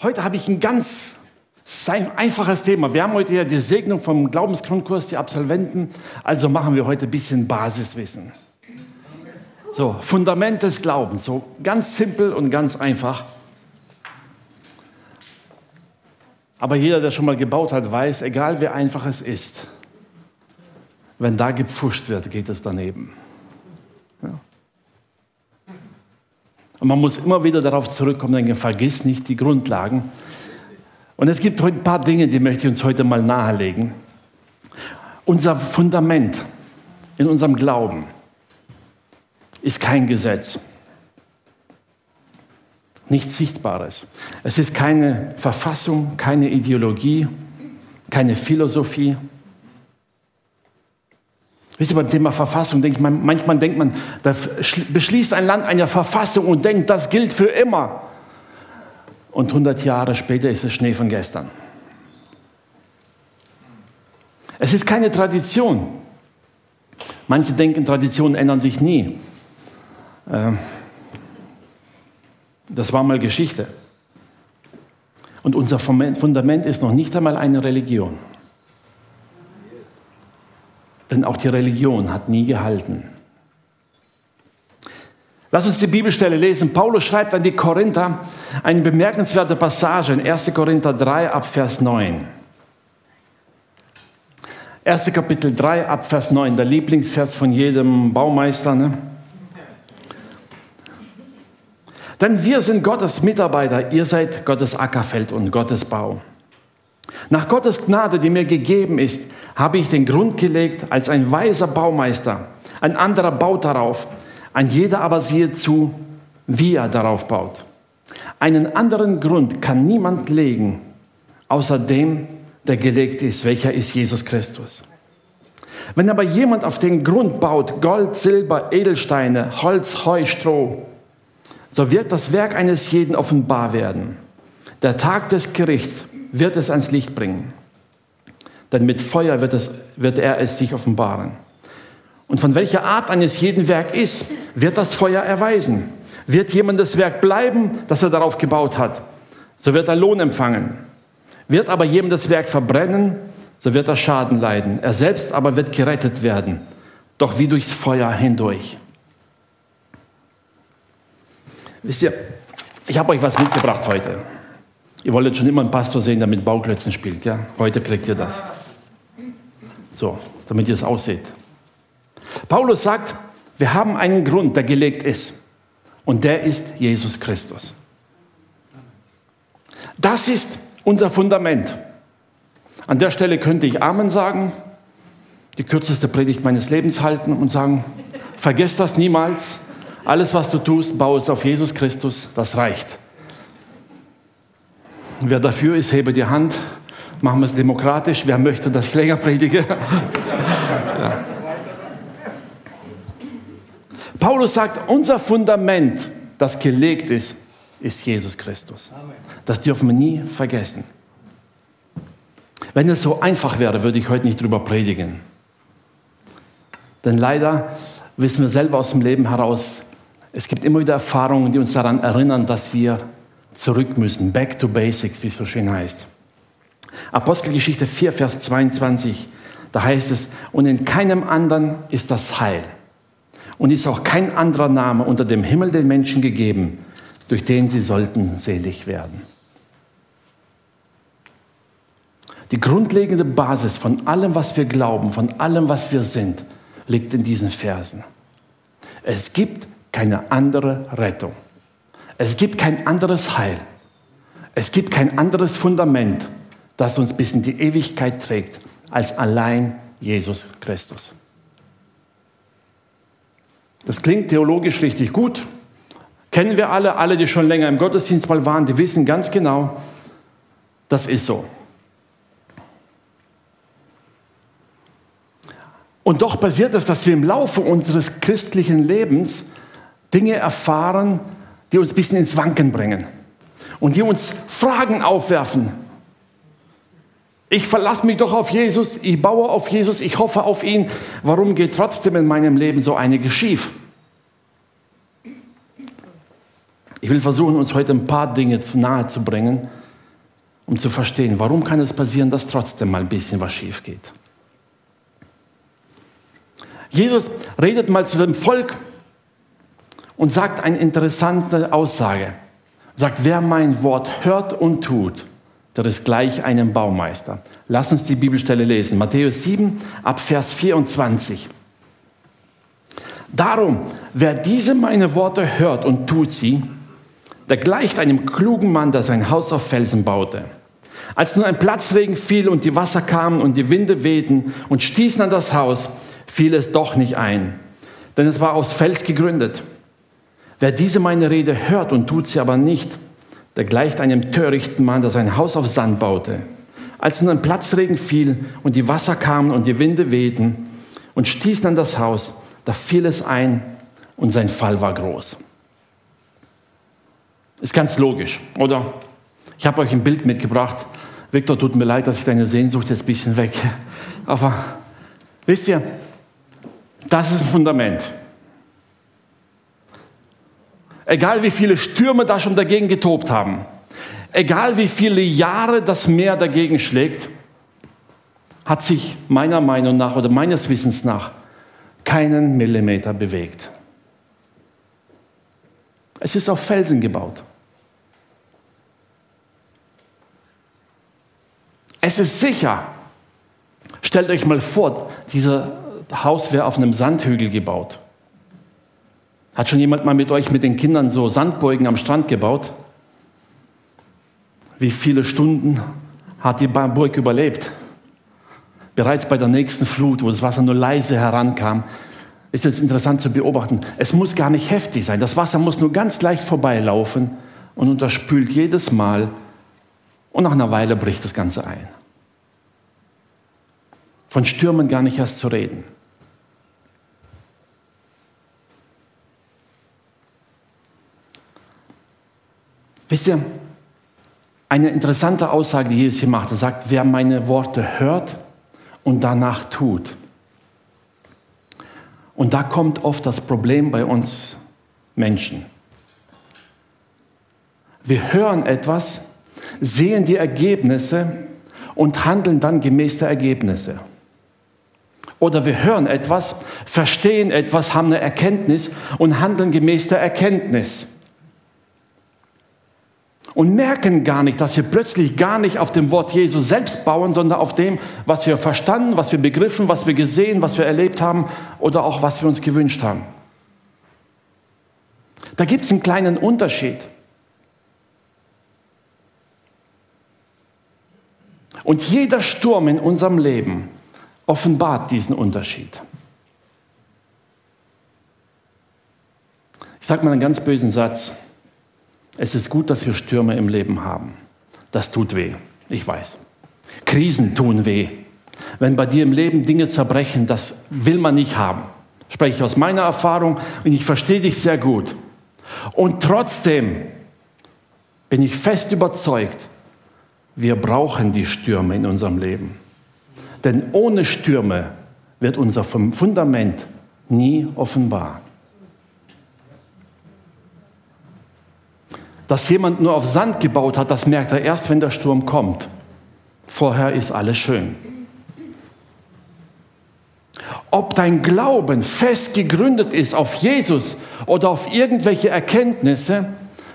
Heute habe ich ein ganz einfaches Thema. Wir haben heute ja die Segnung vom Glaubensgrundkurs, die Absolventen. Also machen wir heute ein bisschen Basiswissen. So, Fundament des Glaubens. So ganz simpel und ganz einfach. Aber jeder, der schon mal gebaut hat, weiß, egal wie einfach es ist, wenn da gepfuscht wird, geht es daneben. Ja. Und man muss immer wieder darauf zurückkommen, denken, vergiss nicht die Grundlagen. Und es gibt heute ein paar Dinge, die möchte ich uns heute mal nahelegen. Unser Fundament in unserem Glauben ist kein Gesetz. Nichts Sichtbares. Es ist keine Verfassung, keine Ideologie, keine Philosophie. Wisst ihr, beim Thema Verfassung, denkt man, manchmal denkt man, da beschließt ein Land eine Verfassung und denkt, das gilt für immer. Und 100 Jahre später ist es Schnee von gestern. Es ist keine Tradition. Manche denken, Traditionen ändern sich nie. Ähm, das war mal Geschichte. Und unser Fundament ist noch nicht einmal eine Religion. Denn auch die Religion hat nie gehalten. Lass uns die Bibelstelle lesen. Paulus schreibt an die Korinther eine bemerkenswerte Passage in 1. Korinther 3 ab Vers 9. 1. Kapitel 3 ab Vers 9, der Lieblingsvers von jedem Baumeister. Ne? Denn wir sind Gottes Mitarbeiter, ihr seid Gottes Ackerfeld und Gottes Bau. Nach Gottes Gnade, die mir gegeben ist, habe ich den Grund gelegt als ein weiser Baumeister. Ein anderer baut darauf, ein jeder aber sieht zu, wie er darauf baut. Einen anderen Grund kann niemand legen, außer dem, der gelegt ist, welcher ist Jesus Christus. Wenn aber jemand auf den Grund baut, Gold, Silber, Edelsteine, Holz, Heu, Stroh, so wird das Werk eines jeden offenbar werden. Der Tag des Gerichts wird es ans Licht bringen. Denn mit Feuer wird, es, wird er es sich offenbaren. Und von welcher Art eines jeden Werk ist, wird das Feuer erweisen. Wird jemand das Werk bleiben, das er darauf gebaut hat, so wird er Lohn empfangen. Wird aber jemand das Werk verbrennen, so wird er Schaden leiden. Er selbst aber wird gerettet werden, doch wie durchs Feuer hindurch. Wisst ihr, ich habe euch was mitgebracht heute. Ihr wolltet schon immer einen Pastor sehen, der mit Bauklötzen spielt. Ja? Heute kriegt ihr das. So, damit ihr es ausseht. Paulus sagt, wir haben einen Grund, der gelegt ist. Und der ist Jesus Christus. Das ist unser Fundament. An der Stelle könnte ich Amen sagen, die kürzeste Predigt meines Lebens halten und sagen, vergesst das niemals. Alles, was du tust, baue es auf Jesus Christus, das reicht. Wer dafür ist, hebe die Hand. Machen wir es demokratisch. Wer möchte, dass ich länger predige? ja. Paulus sagt, unser Fundament, das gelegt ist, ist Jesus Christus. Das dürfen wir nie vergessen. Wenn es so einfach wäre, würde ich heute nicht drüber predigen. Denn leider wissen wir selber aus dem Leben heraus, es gibt immer wieder Erfahrungen, die uns daran erinnern, dass wir zurück müssen. Back to basics, wie es so schön heißt. Apostelgeschichte 4, Vers 22, da heißt es, und in keinem anderen ist das Heil und ist auch kein anderer Name unter dem Himmel den Menschen gegeben, durch den sie sollten selig werden. Die grundlegende Basis von allem, was wir glauben, von allem, was wir sind, liegt in diesen Versen. Es gibt keine andere Rettung. Es gibt kein anderes Heil. Es gibt kein anderes Fundament, das uns bis in die Ewigkeit trägt, als allein Jesus Christus. Das klingt theologisch richtig gut. Kennen wir alle, alle, die schon länger im Gottesdienst mal waren, die wissen ganz genau, das ist so. Und doch passiert es, dass wir im Laufe unseres christlichen Lebens Dinge erfahren, die uns ein bisschen ins Wanken bringen und die uns Fragen aufwerfen. Ich verlasse mich doch auf Jesus, ich baue auf Jesus, ich hoffe auf ihn. Warum geht trotzdem in meinem Leben so einiges schief? Ich will versuchen, uns heute ein paar Dinge nahe zu bringen, um zu verstehen, warum kann es passieren, dass trotzdem mal ein bisschen was schief geht. Jesus redet mal zu dem Volk und sagt eine interessante Aussage. Sagt, wer mein Wort hört und tut, der ist gleich einem Baumeister. Lass uns die Bibelstelle lesen. Matthäus 7 ab Vers 24. Darum, wer diese meine Worte hört und tut sie, der gleicht einem klugen Mann, der sein Haus auf Felsen baute. Als nun ein Platzregen fiel und die Wasser kamen und die Winde wehten und stießen an das Haus, fiel es doch nicht ein, denn es war aus Fels gegründet. Wer diese meine Rede hört und tut sie aber nicht, der gleicht einem törichten Mann, der sein Haus auf Sand baute. Als nun ein Platzregen fiel und die Wasser kamen und die Winde wehten und stießen an das Haus, da fiel es ein und sein Fall war groß. Ist ganz logisch, oder? Ich habe euch ein Bild mitgebracht. Viktor, tut mir leid, dass ich deine Sehnsucht jetzt ein bisschen weg. Aber wisst ihr, das ist ein Fundament. Egal wie viele Stürme da schon dagegen getobt haben, egal wie viele Jahre das Meer dagegen schlägt, hat sich meiner Meinung nach oder meines Wissens nach keinen Millimeter bewegt. Es ist auf Felsen gebaut. Es ist sicher. Stellt euch mal vor, dieses Haus wäre auf einem Sandhügel gebaut. Hat schon jemand mal mit euch, mit den Kindern so Sandburgen am Strand gebaut? Wie viele Stunden hat die Burg überlebt? Bereits bei der nächsten Flut, wo das Wasser nur leise herankam, ist jetzt interessant zu beobachten. Es muss gar nicht heftig sein. Das Wasser muss nur ganz leicht vorbeilaufen und unterspült jedes Mal. Und nach einer Weile bricht das Ganze ein. Von Stürmen gar nicht erst zu reden. Wisst ihr, eine interessante Aussage, die Jesus hier macht, er sagt, wer meine Worte hört und danach tut. Und da kommt oft das Problem bei uns Menschen. Wir hören etwas, sehen die Ergebnisse und handeln dann gemäß der Ergebnisse. Oder wir hören etwas, verstehen etwas, haben eine Erkenntnis und handeln gemäß der Erkenntnis und merken gar nicht, dass wir plötzlich gar nicht auf dem Wort Jesu selbst bauen, sondern auf dem, was wir verstanden, was wir begriffen, was wir gesehen, was wir erlebt haben oder auch was wir uns gewünscht haben. Da gibt es einen kleinen Unterschied. Und jeder Sturm in unserem Leben offenbart diesen Unterschied. Ich sage mal einen ganz bösen Satz. Es ist gut, dass wir Stürme im Leben haben. Das tut weh, ich weiß. Krisen tun weh. Wenn bei dir im Leben Dinge zerbrechen, das will man nicht haben. Spreche ich aus meiner Erfahrung und ich verstehe dich sehr gut. Und trotzdem bin ich fest überzeugt, wir brauchen die Stürme in unserem Leben. Denn ohne Stürme wird unser Fundament nie offenbar. Dass jemand nur auf Sand gebaut hat, das merkt er erst, wenn der Sturm kommt. Vorher ist alles schön. Ob dein Glauben fest gegründet ist auf Jesus oder auf irgendwelche Erkenntnisse,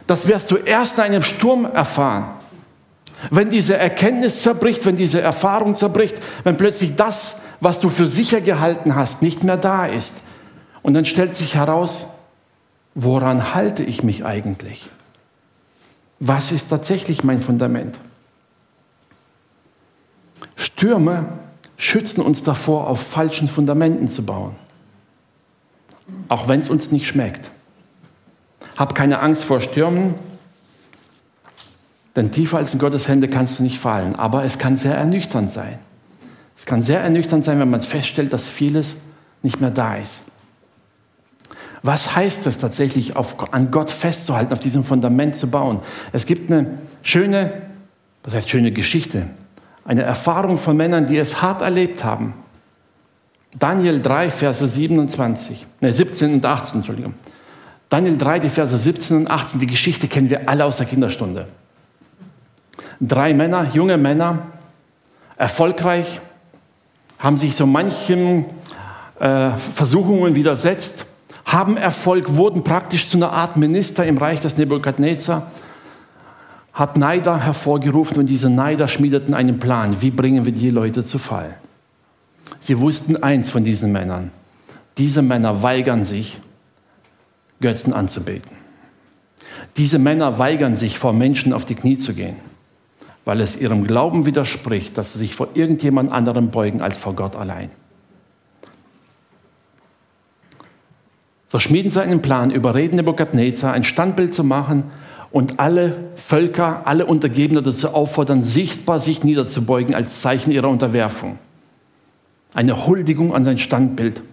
das wirst du erst in einem Sturm erfahren. Wenn diese Erkenntnis zerbricht, wenn diese Erfahrung zerbricht, wenn plötzlich das, was du für sicher gehalten hast, nicht mehr da ist. Und dann stellt sich heraus, woran halte ich mich eigentlich? Was ist tatsächlich mein Fundament? Stürme schützen uns davor, auf falschen Fundamenten zu bauen. Auch wenn es uns nicht schmeckt. Hab keine Angst vor Stürmen, denn tiefer als in Gottes Hände kannst du nicht fallen. Aber es kann sehr ernüchternd sein. Es kann sehr ernüchternd sein, wenn man feststellt, dass vieles nicht mehr da ist. Was heißt es tatsächlich, auf, an Gott festzuhalten, auf diesem Fundament zu bauen? Es gibt eine schöne, was heißt schöne Geschichte, eine Erfahrung von Männern, die es hart erlebt haben. Daniel 3, Verse 27, ne, 17 und 18, Entschuldigung. Daniel 3, die Verse 17 und 18, die Geschichte kennen wir alle aus der Kinderstunde. Drei Männer, junge Männer, erfolgreich, haben sich so manchen äh, Versuchungen widersetzt, haben Erfolg, wurden praktisch zu einer Art Minister im Reich des Nebukadnezar, hat Neider hervorgerufen und diese Neider schmiedeten einen Plan, wie bringen wir die Leute zu Fall. Sie wussten eins von diesen Männern, diese Männer weigern sich, Götzen anzubeten. Diese Männer weigern sich, vor Menschen auf die Knie zu gehen, weil es ihrem Glauben widerspricht, dass sie sich vor irgendjemand anderem beugen als vor Gott allein. So schmieden sie einen Plan, überreden Nebukadnezar, ein Standbild zu machen und alle Völker, alle Untergebenen dazu auffordern, sichtbar sich niederzubeugen als Zeichen ihrer Unterwerfung. Eine Huldigung an sein Standbild.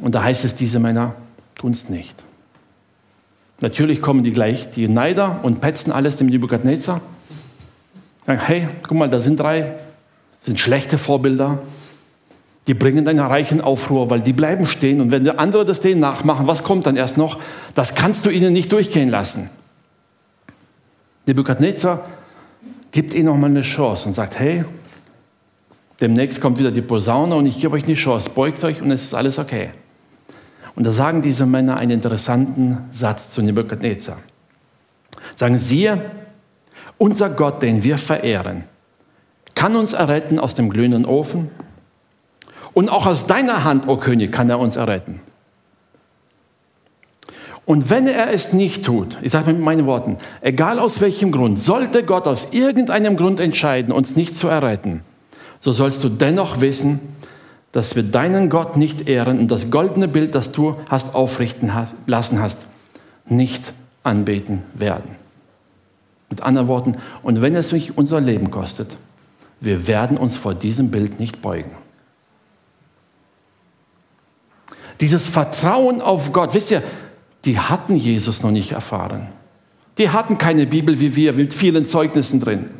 Und da heißt es, diese Männer tun es nicht. Natürlich kommen die gleich, die Neider, und petzen alles dem Nebukadnezar. Sagen, hey, guck mal, da sind drei, das sind schlechte Vorbilder. Die bringen einen reichen Aufruhr, weil die bleiben stehen. Und wenn andere das denen nachmachen, was kommt dann erst noch? Das kannst du ihnen nicht durchgehen lassen. Nebukadnezar gibt ihnen nochmal eine Chance und sagt, hey, demnächst kommt wieder die Posaune und ich gebe euch eine Chance, beugt euch und es ist alles okay. Und da sagen diese Männer einen interessanten Satz zu Nebuchadnezzar. Sagen sie, unser Gott, den wir verehren, kann uns erretten aus dem glühenden Ofen und auch aus deiner Hand, o oh König, kann er uns erretten. Und wenn er es nicht tut, ich sage mit meinen Worten, egal aus welchem Grund, sollte Gott aus irgendeinem Grund entscheiden, uns nicht zu erretten, so sollst du dennoch wissen, dass wir deinen Gott nicht ehren und das goldene Bild, das du hast aufrichten lassen hast, nicht anbeten werden. Mit anderen Worten, und wenn es mich unser Leben kostet, wir werden uns vor diesem Bild nicht beugen. Dieses Vertrauen auf Gott, wisst ihr, die hatten Jesus noch nicht erfahren. Die hatten keine Bibel wie wir mit vielen Zeugnissen drin.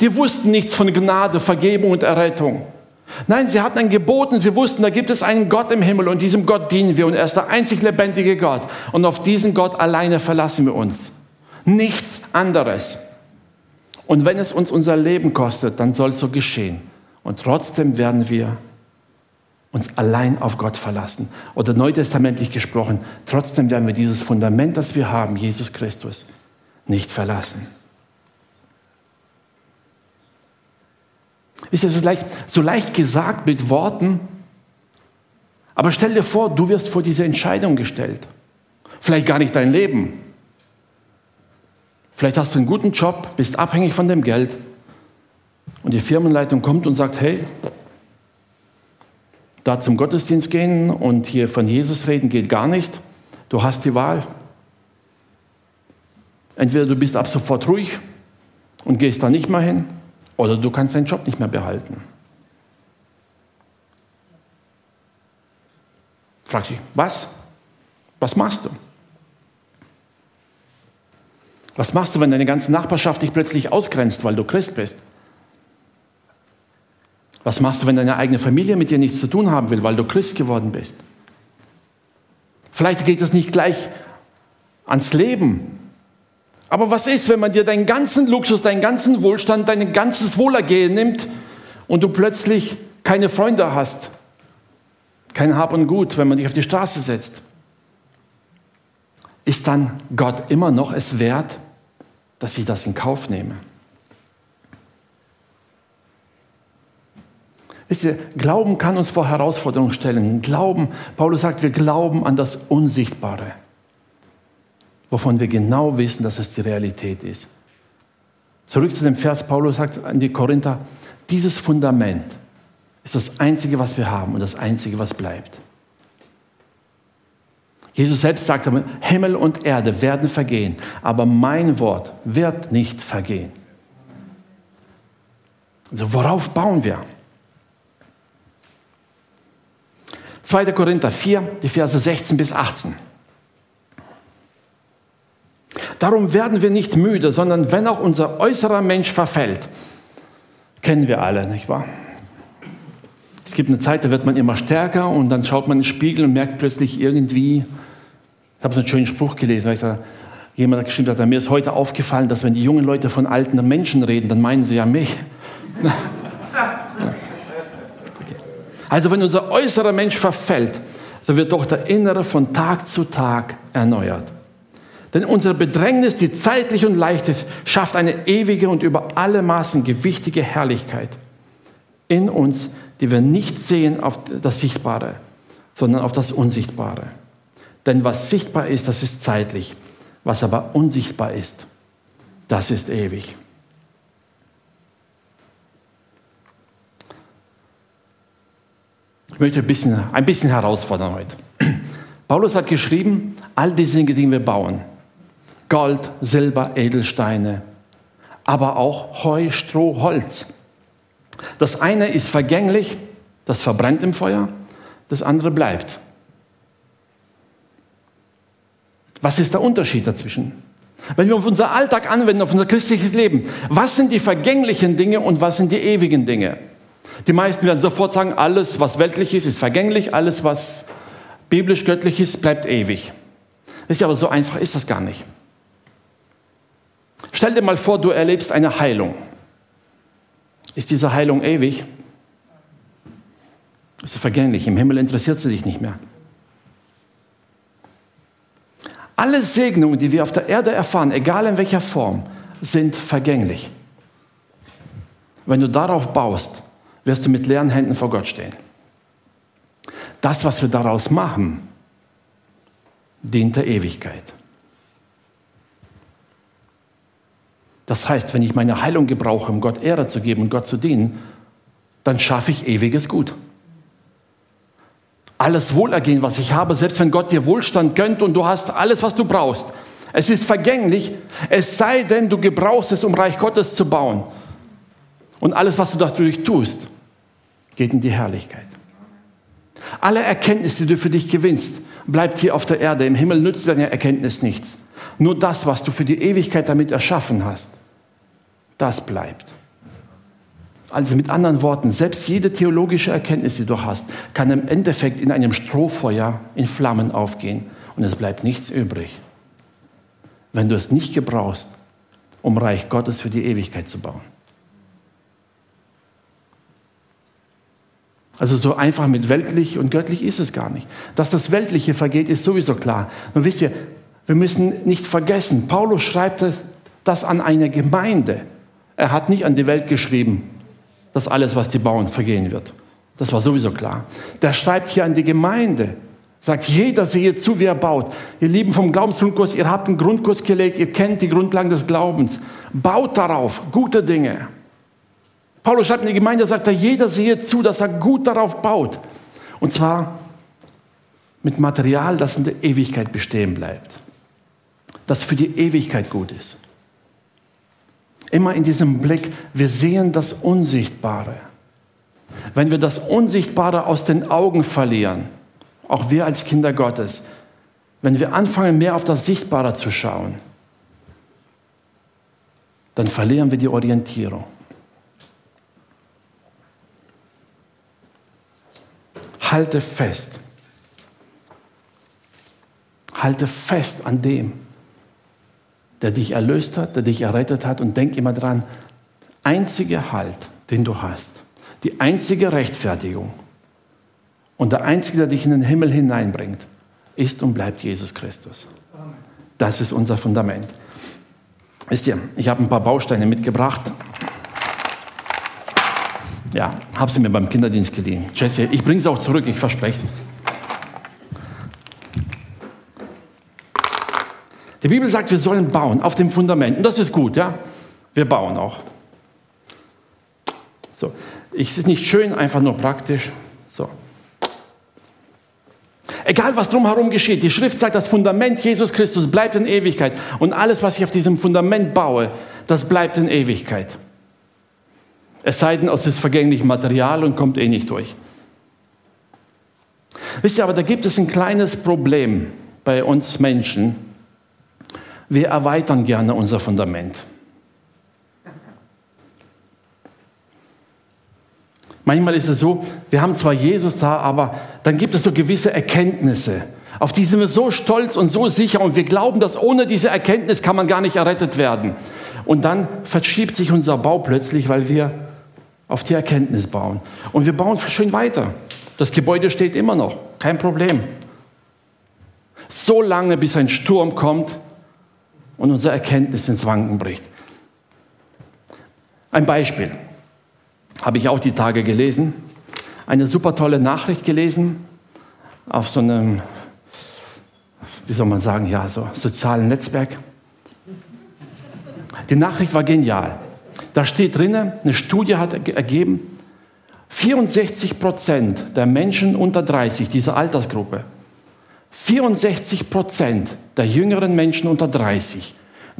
Die wussten nichts von Gnade, Vergebung und Errettung. Nein, sie hatten ein Gebot und sie wussten, da gibt es einen Gott im Himmel und diesem Gott dienen wir und er ist der einzig lebendige Gott. Und auf diesen Gott alleine verlassen wir uns. Nichts anderes. Und wenn es uns unser Leben kostet, dann soll es so geschehen. Und trotzdem werden wir uns allein auf Gott verlassen. Oder neutestamentlich gesprochen, trotzdem werden wir dieses Fundament, das wir haben, Jesus Christus, nicht verlassen. Ist ja so leicht, so leicht gesagt mit Worten, aber stell dir vor, du wirst vor diese Entscheidung gestellt. Vielleicht gar nicht dein Leben. Vielleicht hast du einen guten Job, bist abhängig von dem Geld und die Firmenleitung kommt und sagt, hey, da zum Gottesdienst gehen und hier von Jesus reden geht gar nicht. Du hast die Wahl. Entweder du bist ab sofort ruhig und gehst da nicht mehr hin oder du kannst deinen Job nicht mehr behalten. Frag dich, was? Was machst du? Was machst du, wenn deine ganze Nachbarschaft dich plötzlich ausgrenzt, weil du Christ bist? Was machst du, wenn deine eigene Familie mit dir nichts zu tun haben will, weil du Christ geworden bist? Vielleicht geht es nicht gleich ans Leben, aber was ist, wenn man dir deinen ganzen Luxus, deinen ganzen Wohlstand, dein ganzes Wohlergehen nimmt und du plötzlich keine Freunde hast, kein Hab und Gut, wenn man dich auf die Straße setzt? Ist dann Gott immer noch es wert, dass ich das in Kauf nehme? Wisst ihr, Glauben kann uns vor Herausforderungen stellen. Glauben, Paulus sagt, wir glauben an das Unsichtbare wovon wir genau wissen, dass es die Realität ist. Zurück zu dem Vers, Paulus sagt an die Korinther, dieses Fundament ist das Einzige, was wir haben und das Einzige, was bleibt. Jesus selbst sagte, Himmel und Erde werden vergehen, aber mein Wort wird nicht vergehen. Also worauf bauen wir? 2. Korinther 4, die Verse 16 bis 18. Darum werden wir nicht müde, sondern wenn auch unser äußerer Mensch verfällt, kennen wir alle, nicht wahr? Es gibt eine Zeit, da wird man immer stärker und dann schaut man in den Spiegel und merkt plötzlich irgendwie, ich habe so einen schönen Spruch gelesen, weil ich sage, Jemand hat geschrieben, mir ist heute aufgefallen, dass wenn die jungen Leute von alten Menschen reden, dann meinen sie ja mich. Also wenn unser äußerer Mensch verfällt, so wird doch der innere von Tag zu Tag erneuert. Denn unsere Bedrängnis, die zeitlich und leicht ist, schafft eine ewige und über alle Maßen gewichtige Herrlichkeit in uns, die wir nicht sehen auf das Sichtbare, sondern auf das Unsichtbare. Denn was sichtbar ist, das ist zeitlich. Was aber unsichtbar ist, das ist ewig. Ich möchte ein bisschen, ein bisschen herausfordern heute. Paulus hat geschrieben, all diese Dinge, die wir bauen, Gold, Silber, Edelsteine, aber auch Heu, Stroh, Holz. Das eine ist vergänglich, das verbrennt im Feuer, das andere bleibt. Was ist der Unterschied dazwischen? Wenn wir auf unser Alltag anwenden, auf unser christliches Leben, was sind die vergänglichen Dinge und was sind die ewigen Dinge? Die meisten werden sofort sagen, alles, was weltlich ist, ist vergänglich, alles, was biblisch-göttlich ist, bleibt ewig. Ist ja aber so einfach ist das gar nicht. Stell dir mal vor, du erlebst eine Heilung. Ist diese Heilung ewig? Ist sie vergänglich? Im Himmel interessiert sie dich nicht mehr. Alle Segnungen, die wir auf der Erde erfahren, egal in welcher Form, sind vergänglich. Wenn du darauf baust, wirst du mit leeren Händen vor Gott stehen. Das, was wir daraus machen, dient der Ewigkeit. Das heißt, wenn ich meine Heilung gebrauche, um Gott Ehre zu geben und Gott zu dienen, dann schaffe ich ewiges Gut alles Wohlergehen, was ich habe, selbst wenn Gott dir Wohlstand gönnt und du hast alles, was du brauchst. Es ist vergänglich, es sei denn, du gebrauchst es, um Reich Gottes zu bauen. Und alles, was du dadurch tust, geht in die Herrlichkeit. Alle Erkenntnisse, die du für dich gewinnst, bleibt hier auf der Erde. Im Himmel nützt deine Erkenntnis nichts. Nur das, was du für die Ewigkeit damit erschaffen hast, das bleibt. Also mit anderen Worten, selbst jede theologische Erkenntnis, die du hast, kann im Endeffekt in einem Strohfeuer in Flammen aufgehen und es bleibt nichts übrig, wenn du es nicht gebrauchst, um Reich Gottes für die Ewigkeit zu bauen. Also so einfach mit weltlich und göttlich ist es gar nicht. Dass das Weltliche vergeht, ist sowieso klar. Nur wisst ihr, wir müssen nicht vergessen, Paulus schreibt das an eine Gemeinde. Er hat nicht an die Welt geschrieben, dass alles, was die bauen, vergehen wird. Das war sowieso klar. Der schreibt hier an die Gemeinde, sagt, jeder sehe zu, wie er baut. Ihr Lieben vom Glaubensgrundkurs, ihr habt einen Grundkurs gelegt, ihr kennt die Grundlagen des Glaubens. Baut darauf gute Dinge. Paulus schreibt in die Gemeinde, sagt er, jeder sehe zu, dass er gut darauf baut. Und zwar mit Material, das in der Ewigkeit bestehen bleibt. Das für die Ewigkeit gut ist. Immer in diesem Blick, wir sehen das Unsichtbare. Wenn wir das Unsichtbare aus den Augen verlieren, auch wir als Kinder Gottes, wenn wir anfangen, mehr auf das Sichtbare zu schauen, dann verlieren wir die Orientierung. Halte fest. Halte fest an dem, der dich erlöst hat, der dich errettet hat und denk immer dran, einzige Halt, den du hast, die einzige Rechtfertigung und der einzige, der dich in den Himmel hineinbringt, ist und bleibt Jesus Christus. Das ist unser Fundament. Wisst ihr, ich habe ein paar Bausteine mitgebracht. Ja, habe sie mir beim Kinderdienst geliehen. Jesse, ich bringe sie auch zurück, ich verspreche es. Die Bibel sagt, wir sollen bauen auf dem Fundament. Und das ist gut, ja? Wir bauen auch. So, es ist nicht schön, einfach nur praktisch. So. Egal, was drumherum geschieht, die Schrift sagt, das Fundament Jesus Christus bleibt in Ewigkeit. Und alles, was ich auf diesem Fundament baue, das bleibt in Ewigkeit. Es sei denn, es ist vergänglich Material und kommt eh nicht durch. Wisst ihr, aber da gibt es ein kleines Problem bei uns Menschen wir erweitern gerne unser Fundament. Manchmal ist es so, wir haben zwar Jesus da, aber dann gibt es so gewisse Erkenntnisse. Auf die sind wir so stolz und so sicher und wir glauben, dass ohne diese Erkenntnis kann man gar nicht errettet werden. Und dann verschiebt sich unser Bau plötzlich, weil wir auf die Erkenntnis bauen. Und wir bauen schön weiter. Das Gebäude steht immer noch, kein Problem. So lange, bis ein Sturm kommt und unsere Erkenntnis ins Wanken bricht. Ein Beispiel habe ich auch die Tage gelesen. Eine super tolle Nachricht gelesen auf so einem, wie soll man sagen, ja, so sozialen Netzwerk. Die Nachricht war genial. Da steht drinnen, eine Studie hat ergeben, 64 Prozent der Menschen unter 30, dieser Altersgruppe, 64 Prozent der jüngeren Menschen unter 30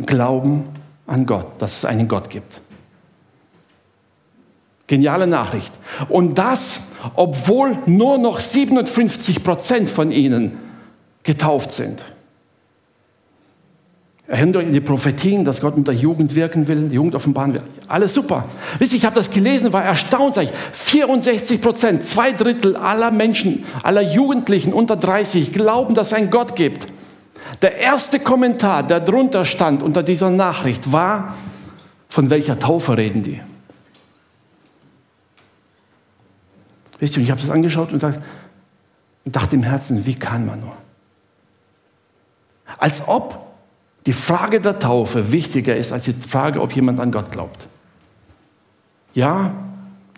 glauben an Gott, dass es einen Gott gibt. Geniale Nachricht. Und das, obwohl nur noch 57 Prozent von ihnen getauft sind. Erinnert euch an die Prophetien, dass Gott mit der Jugend wirken will, die Jugend offenbaren will. Alles super. Wisst ihr, ich habe das gelesen, war erstaunt. 64 Prozent, zwei Drittel aller Menschen, aller Jugendlichen unter 30 glauben, dass es einen Gott gibt. Der erste Kommentar, der drunter stand unter dieser Nachricht, war, von welcher Taufe reden die? Wisst ihr, ich habe das angeschaut und, dachte im Herzen, wie kann man nur? Als ob die Frage der Taufe wichtiger ist als die Frage, ob jemand an Gott glaubt. Ja,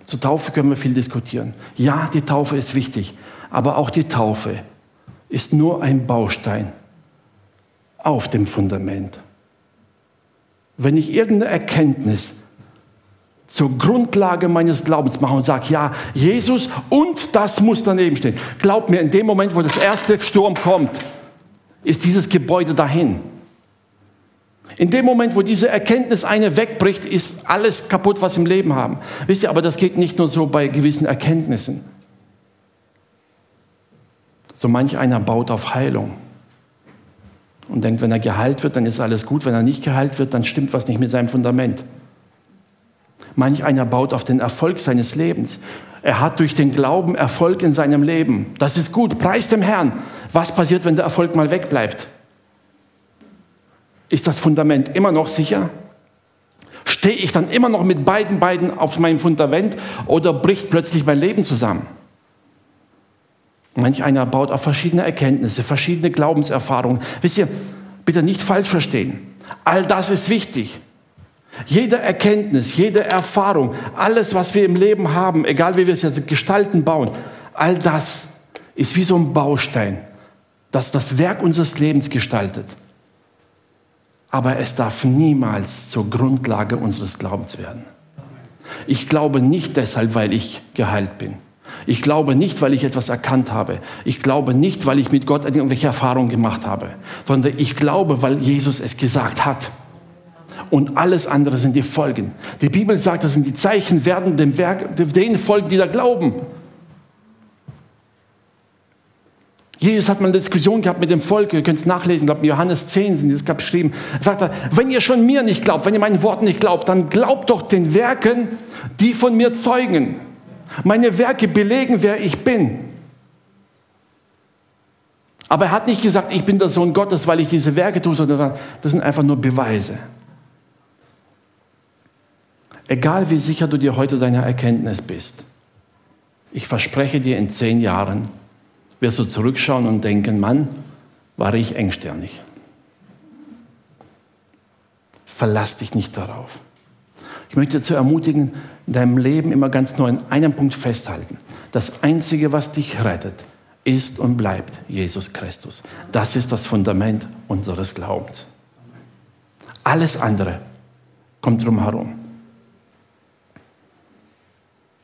zur Taufe können wir viel diskutieren. Ja, die Taufe ist wichtig, aber auch die Taufe ist nur ein Baustein auf dem Fundament. Wenn ich irgendeine Erkenntnis zur Grundlage meines Glaubens mache und sage, ja, Jesus und das muss daneben stehen. Glaub mir, in dem Moment, wo das erste Sturm kommt, ist dieses Gebäude dahin. In dem Moment, wo diese Erkenntnis eine wegbricht, ist alles kaputt, was wir im Leben haben. Wisst ihr, aber das geht nicht nur so bei gewissen Erkenntnissen. So manch einer baut auf Heilung und denkt, wenn er geheilt wird, dann ist alles gut. Wenn er nicht geheilt wird, dann stimmt was nicht mit seinem Fundament. Manch einer baut auf den Erfolg seines Lebens. Er hat durch den Glauben Erfolg in seinem Leben. Das ist gut, preis dem Herrn. Was passiert, wenn der Erfolg mal wegbleibt? Ist das Fundament immer noch sicher? Stehe ich dann immer noch mit beiden Beinen auf meinem Fundament oder bricht plötzlich mein Leben zusammen? Manch einer baut auf verschiedene Erkenntnisse, verschiedene Glaubenserfahrungen. Wisst ihr, bitte nicht falsch verstehen. All das ist wichtig. Jede Erkenntnis, jede Erfahrung, alles, was wir im Leben haben, egal wie wir es jetzt gestalten, bauen, all das ist wie so ein Baustein, das das Werk unseres Lebens gestaltet. Aber es darf niemals zur Grundlage unseres Glaubens werden. Ich glaube nicht deshalb, weil ich geheilt bin. Ich glaube nicht, weil ich etwas erkannt habe. Ich glaube nicht, weil ich mit Gott irgendwelche Erfahrungen gemacht habe, sondern ich glaube, weil Jesus es gesagt hat und alles andere sind die Folgen. Die Bibel sagt, das sind die Zeichen werden dem Werk, denen folgen, die da glauben. Jesus hat mal eine Diskussion gehabt mit dem Volk, ihr könnt es nachlesen, ich Johannes 10 sind das geschrieben. Er sagt, wenn ihr schon mir nicht glaubt, wenn ihr meinen Worten nicht glaubt, dann glaubt doch den Werken, die von mir zeugen. Meine Werke belegen, wer ich bin. Aber er hat nicht gesagt, ich bin der Sohn Gottes, weil ich diese Werke tue, sondern das sind einfach nur Beweise. Egal wie sicher du dir heute deiner Erkenntnis bist, ich verspreche dir, in zehn Jahren wirst du zurückschauen und denken, Mann, war ich engstirnig. Verlass dich nicht darauf. Ich möchte dazu ermutigen, in deinem Leben immer ganz neu an einem Punkt festhalten. Das Einzige, was dich rettet, ist und bleibt Jesus Christus. Das ist das Fundament unseres Glaubens. Alles andere kommt drum herum.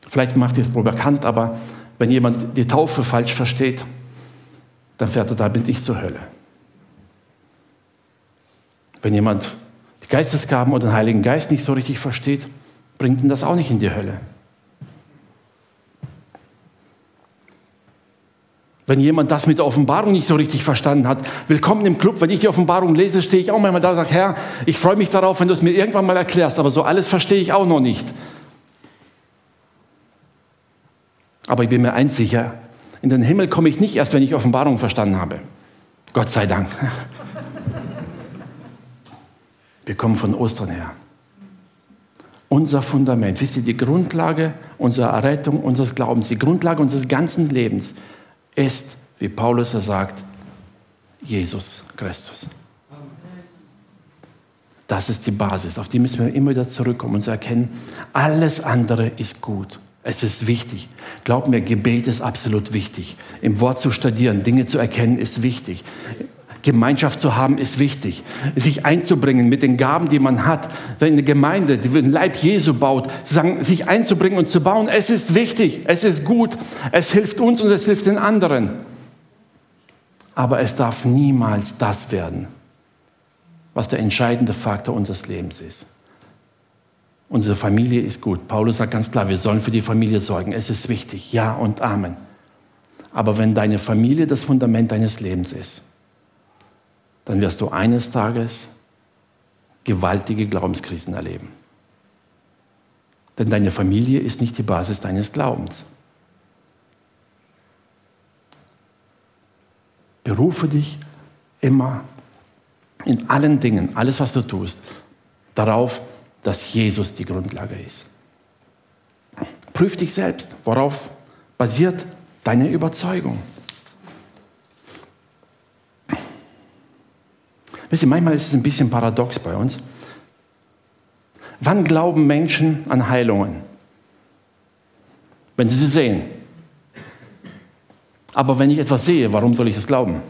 Vielleicht macht ihr es bekannt, aber wenn jemand die Taufe falsch versteht, dann fährt er damit nicht zur Hölle. Wenn jemand die Geistesgaben oder den Heiligen Geist nicht so richtig versteht, bringt ihn das auch nicht in die Hölle. Wenn jemand das mit der Offenbarung nicht so richtig verstanden hat, willkommen im Club. Wenn ich die Offenbarung lese, stehe ich auch manchmal da und sage, Herr, ich freue mich darauf, wenn du es mir irgendwann mal erklärst, aber so alles verstehe ich auch noch nicht. Aber ich bin mir eins sicher, in den Himmel komme ich nicht erst, wenn ich Offenbarung verstanden habe. Gott sei Dank. Wir kommen von Ostern her. Unser Fundament, wisst ihr, die Grundlage unserer Errettung, unseres Glaubens, die Grundlage unseres ganzen Lebens ist, wie Paulus er sagt, Jesus Christus. Das ist die Basis, auf die müssen wir immer wieder zurückkommen und erkennen, alles andere ist gut. Es ist wichtig. Glaub mir, Gebet ist absolut wichtig. Im Wort zu studieren, Dinge zu erkennen, ist wichtig. Gemeinschaft zu haben, ist wichtig. Sich einzubringen mit den Gaben, die man hat. Eine Gemeinde, die den Leib Jesu baut, sich einzubringen und zu bauen, es ist wichtig, es ist gut, es hilft uns und es hilft den anderen. Aber es darf niemals das werden, was der entscheidende Faktor unseres Lebens ist. Unsere Familie ist gut. Paulus sagt ganz klar, wir sollen für die Familie sorgen. Es ist wichtig. Ja und Amen. Aber wenn deine Familie das Fundament deines Lebens ist, dann wirst du eines Tages gewaltige Glaubenskrisen erleben. Denn deine Familie ist nicht die Basis deines Glaubens. Berufe dich immer in allen Dingen, alles was du tust, darauf, dass Jesus die Grundlage ist. Prüf dich selbst, worauf basiert deine Überzeugung. Wisst ihr, manchmal ist es ein bisschen paradox bei uns. Wann glauben Menschen an Heilungen? Wenn sie sie sehen. Aber wenn ich etwas sehe, warum soll ich es glauben?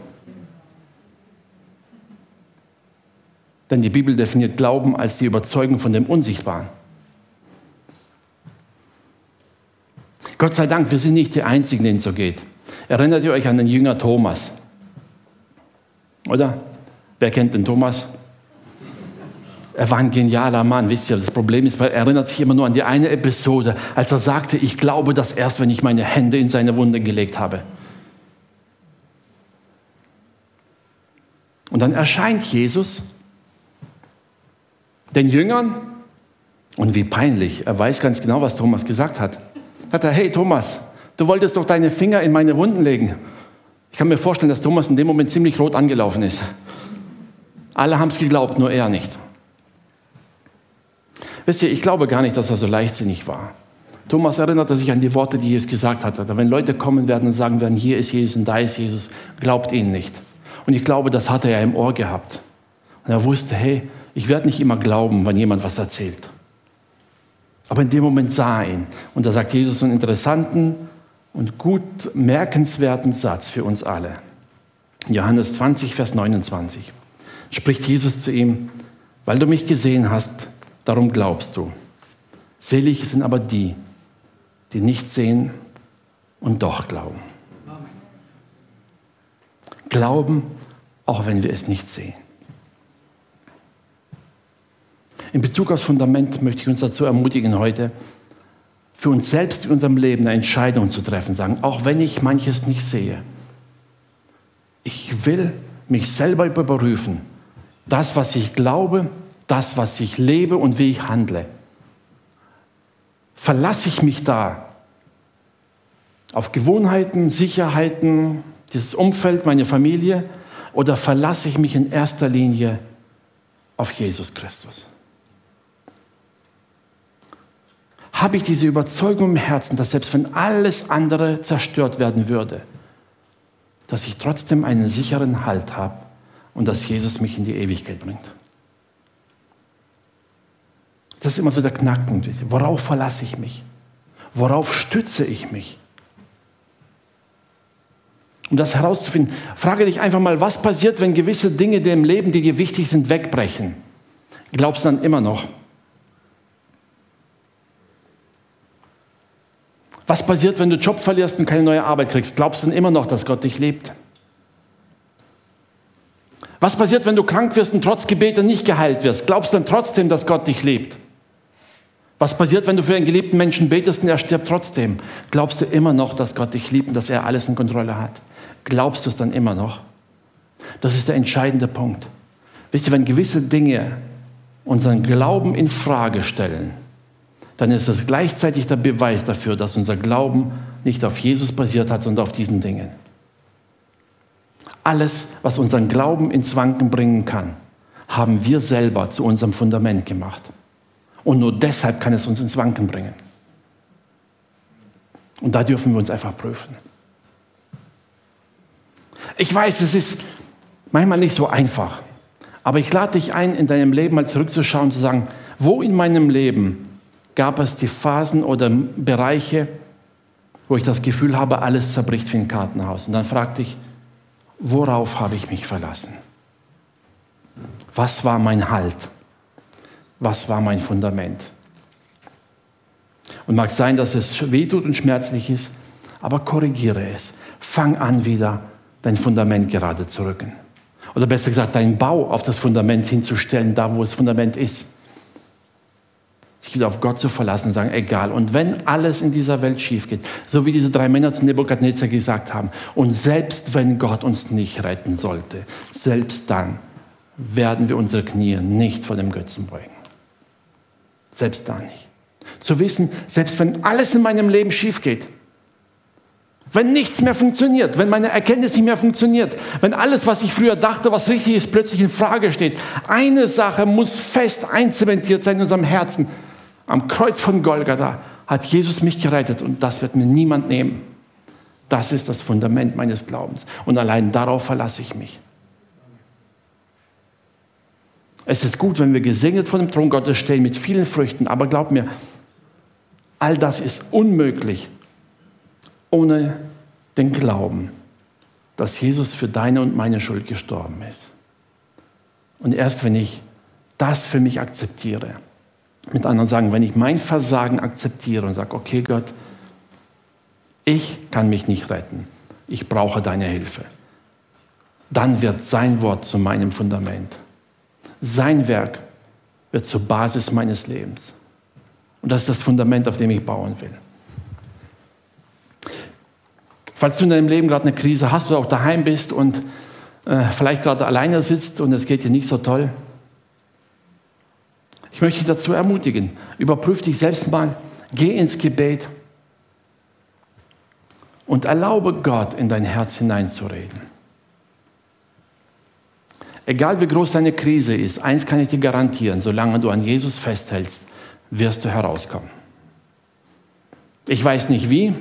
Denn die Bibel definiert Glauben als die Überzeugung von dem Unsichtbaren. Gott sei Dank, wir sind nicht die Einzigen, denen es so geht. Erinnert ihr euch an den Jünger Thomas? Oder? Wer kennt den Thomas? Er war ein genialer Mann, wisst ihr. Das Problem ist, weil er erinnert sich immer nur an die eine Episode, als er sagte, ich glaube das erst, wenn ich meine Hände in seine Wunde gelegt habe. Und dann erscheint Jesus den Jüngern und wie peinlich, er weiß ganz genau, was Thomas gesagt hat. Hat er, hey Thomas, du wolltest doch deine Finger in meine Wunden legen. Ich kann mir vorstellen, dass Thomas in dem Moment ziemlich rot angelaufen ist. Alle haben es geglaubt, nur er nicht. Wisst ihr, ich glaube gar nicht, dass er so leichtsinnig war. Thomas erinnerte sich an die Worte, die Jesus gesagt hat. Wenn Leute kommen werden und sagen werden, hier ist Jesus und da ist Jesus, glaubt ihnen nicht. Und ich glaube, das hatte er im Ohr gehabt. Und er wusste, hey, ich werde nicht immer glauben, wenn jemand was erzählt. Aber in dem Moment sah er ihn. Und da sagt Jesus einen interessanten und gut merkenswerten Satz für uns alle. Johannes 20, Vers 29 spricht Jesus zu ihm, weil du mich gesehen hast, darum glaubst du. Selig sind aber die, die nicht sehen und doch glauben. Glauben, auch wenn wir es nicht sehen. In Bezug aufs Fundament möchte ich uns dazu ermutigen, heute für uns selbst in unserem Leben eine Entscheidung zu treffen, sagen, auch wenn ich manches nicht sehe, ich will mich selber überprüfen, das, was ich glaube, das, was ich lebe und wie ich handle. Verlasse ich mich da auf Gewohnheiten, Sicherheiten, dieses Umfeld, meine Familie, oder verlasse ich mich in erster Linie auf Jesus Christus? Habe ich diese Überzeugung im Herzen, dass selbst wenn alles andere zerstört werden würde, dass ich trotzdem einen sicheren Halt habe und dass Jesus mich in die Ewigkeit bringt? Das ist immer so der Knackpunkt. Worauf verlasse ich mich? Worauf stütze ich mich? Um das herauszufinden, frage dich einfach mal, was passiert, wenn gewisse Dinge im Leben, die dir wichtig sind, wegbrechen? Glaubst du dann immer noch? Was passiert, wenn du Job verlierst und keine neue Arbeit kriegst? Glaubst du dann immer noch, dass Gott dich liebt? Was passiert, wenn du krank wirst und trotz Gebete nicht geheilt wirst? Glaubst du dann trotzdem, dass Gott dich liebt? Was passiert, wenn du für einen geliebten Menschen betest und er stirbt trotzdem? Glaubst du immer noch, dass Gott dich liebt und dass er alles in Kontrolle hat? Glaubst du es dann immer noch? Das ist der entscheidende Punkt. Wisst ihr, wenn gewisse Dinge unseren Glauben in Frage stellen, dann ist das gleichzeitig der Beweis dafür, dass unser Glauben nicht auf Jesus basiert hat, sondern auf diesen Dingen. Alles, was unseren Glauben ins Wanken bringen kann, haben wir selber zu unserem Fundament gemacht. Und nur deshalb kann es uns ins Wanken bringen. Und da dürfen wir uns einfach prüfen. Ich weiß, es ist manchmal nicht so einfach. Aber ich lade dich ein, in deinem Leben mal zurückzuschauen und zu sagen, wo in meinem Leben gab es die Phasen oder Bereiche, wo ich das Gefühl habe, alles zerbricht wie ein Kartenhaus. Und dann fragte ich, worauf habe ich mich verlassen? Was war mein Halt? Was war mein Fundament? Und mag sein, dass es wehtut und schmerzlich ist, aber korrigiere es. Fang an, wieder dein Fundament gerade zu rücken. Oder besser gesagt, deinen Bau auf das Fundament hinzustellen, da wo das Fundament ist. Sich wieder auf Gott zu verlassen und sagen, egal. Und wenn alles in dieser Welt schief geht, so wie diese drei Männer zu Nebukadnezar gesagt haben, und selbst wenn Gott uns nicht retten sollte, selbst dann werden wir unsere Knie nicht vor dem Götzen beugen. Selbst da nicht. Zu wissen, selbst wenn alles in meinem Leben schief geht, wenn nichts mehr funktioniert, wenn meine Erkenntnis nicht mehr funktioniert, wenn alles, was ich früher dachte, was richtig ist, plötzlich in Frage steht. Eine Sache muss fest einzementiert sein in unserem Herzen. Am Kreuz von Golgatha hat Jesus mich gerettet und das wird mir niemand nehmen. Das ist das Fundament meines Glaubens und allein darauf verlasse ich mich. Es ist gut, wenn wir gesegnet vor dem Thron Gottes stehen mit vielen Früchten, aber glaub mir, all das ist unmöglich, ohne den Glauben, dass Jesus für deine und meine Schuld gestorben ist. Und erst wenn ich das für mich akzeptiere, mit anderen sagen, wenn ich mein Versagen akzeptiere und sage, okay Gott, ich kann mich nicht retten, ich brauche deine Hilfe, dann wird sein Wort zu meinem Fundament. Sein Werk wird zur Basis meines Lebens. Und das ist das Fundament, auf dem ich bauen will. Falls du in deinem Leben gerade eine Krise hast oder auch daheim bist und äh, vielleicht gerade alleine sitzt und es geht dir nicht so toll, ich möchte dich dazu ermutigen, überprüf dich selbst mal, geh ins Gebet und erlaube Gott in dein Herz hineinzureden. Egal wie groß deine Krise ist, eins kann ich dir garantieren, solange du an Jesus festhältst, wirst du herauskommen. Ich weiß nicht wie,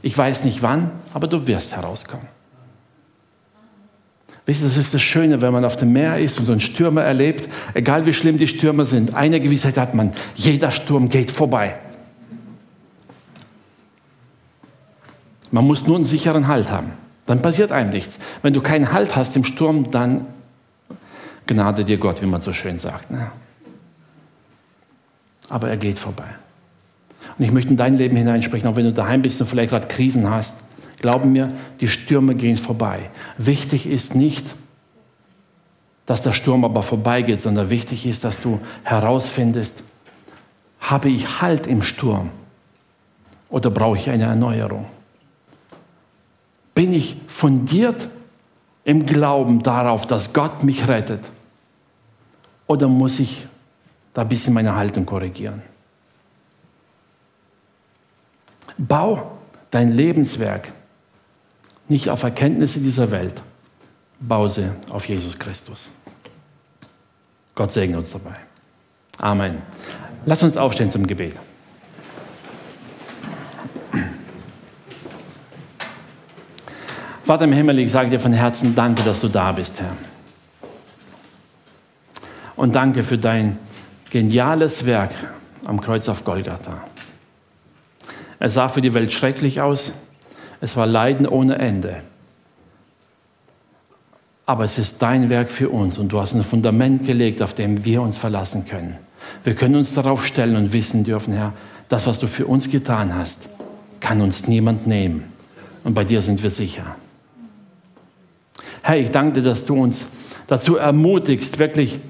ich weiß nicht wann, aber du wirst herauskommen. Wisst ihr, das ist das Schöne, wenn man auf dem Meer ist und so einen Stürmer erlebt, egal wie schlimm die Stürme sind, eine Gewissheit hat man, jeder Sturm geht vorbei. Man muss nur einen sicheren Halt haben. Dann passiert einem nichts. Wenn du keinen Halt hast im Sturm, dann gnade dir Gott, wie man so schön sagt. Ne? Aber er geht vorbei. Und ich möchte in dein Leben hineinsprechen, auch wenn du daheim bist und vielleicht gerade Krisen hast. Glaube mir, die Stürme gehen vorbei. Wichtig ist nicht, dass der Sturm aber vorbeigeht, sondern wichtig ist, dass du herausfindest, habe ich Halt im Sturm oder brauche ich eine Erneuerung? Bin ich fundiert im Glauben darauf, dass Gott mich rettet? Oder muss ich da ein bisschen meine Haltung korrigieren? Bau dein Lebenswerk nicht auf Erkenntnisse dieser Welt, bau sie auf Jesus Christus. Gott segne uns dabei. Amen. Lass uns aufstehen zum Gebet. Vater im Himmel, ich sage dir von Herzen Danke, dass du da bist, Herr. Und danke für dein geniales Werk am Kreuz auf Golgatha. Es sah für die Welt schrecklich aus. Es war Leiden ohne Ende. Aber es ist dein Werk für uns und du hast ein Fundament gelegt, auf dem wir uns verlassen können. Wir können uns darauf stellen und wissen dürfen, Herr, das, was du für uns getan hast, kann uns niemand nehmen. Und bei dir sind wir sicher. Herr, ich danke dir, dass du uns dazu ermutigst, wirklich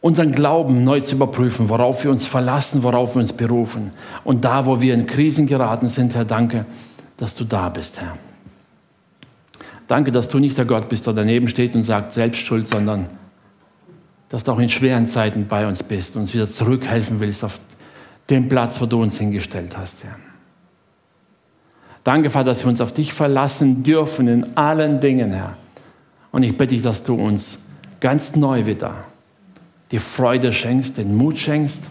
unseren Glauben neu zu überprüfen, worauf wir uns verlassen, worauf wir uns berufen. Und da, wo wir in Krisen geraten sind, Herr, danke, dass du da bist, Herr. Danke, dass du nicht der Gott bist, der daneben steht und sagt Selbstschuld, sondern dass du auch in schweren Zeiten bei uns bist und uns wieder zurückhelfen willst auf den Platz, wo du uns hingestellt hast, Herr. Danke, Vater, dass wir uns auf dich verlassen dürfen in allen Dingen, Herr. Und ich bitte dich, dass du uns ganz neu wieder die Freude schenkst, den Mut schenkst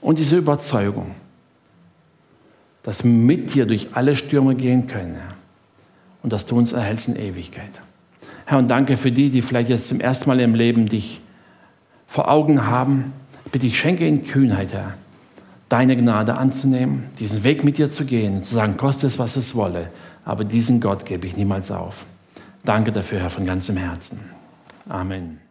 und diese Überzeugung, dass wir mit dir durch alle Stürme gehen können Herr. und dass du uns erhältst in Ewigkeit. Herr, und danke für die, die vielleicht jetzt zum ersten Mal im Leben dich vor Augen haben. Bitte ich schenke ihnen Kühnheit, Herr, deine Gnade anzunehmen, diesen Weg mit dir zu gehen und zu sagen, koste es, was es wolle, aber diesen Gott gebe ich niemals auf. Danke dafür, Herr, von ganzem Herzen. Amen.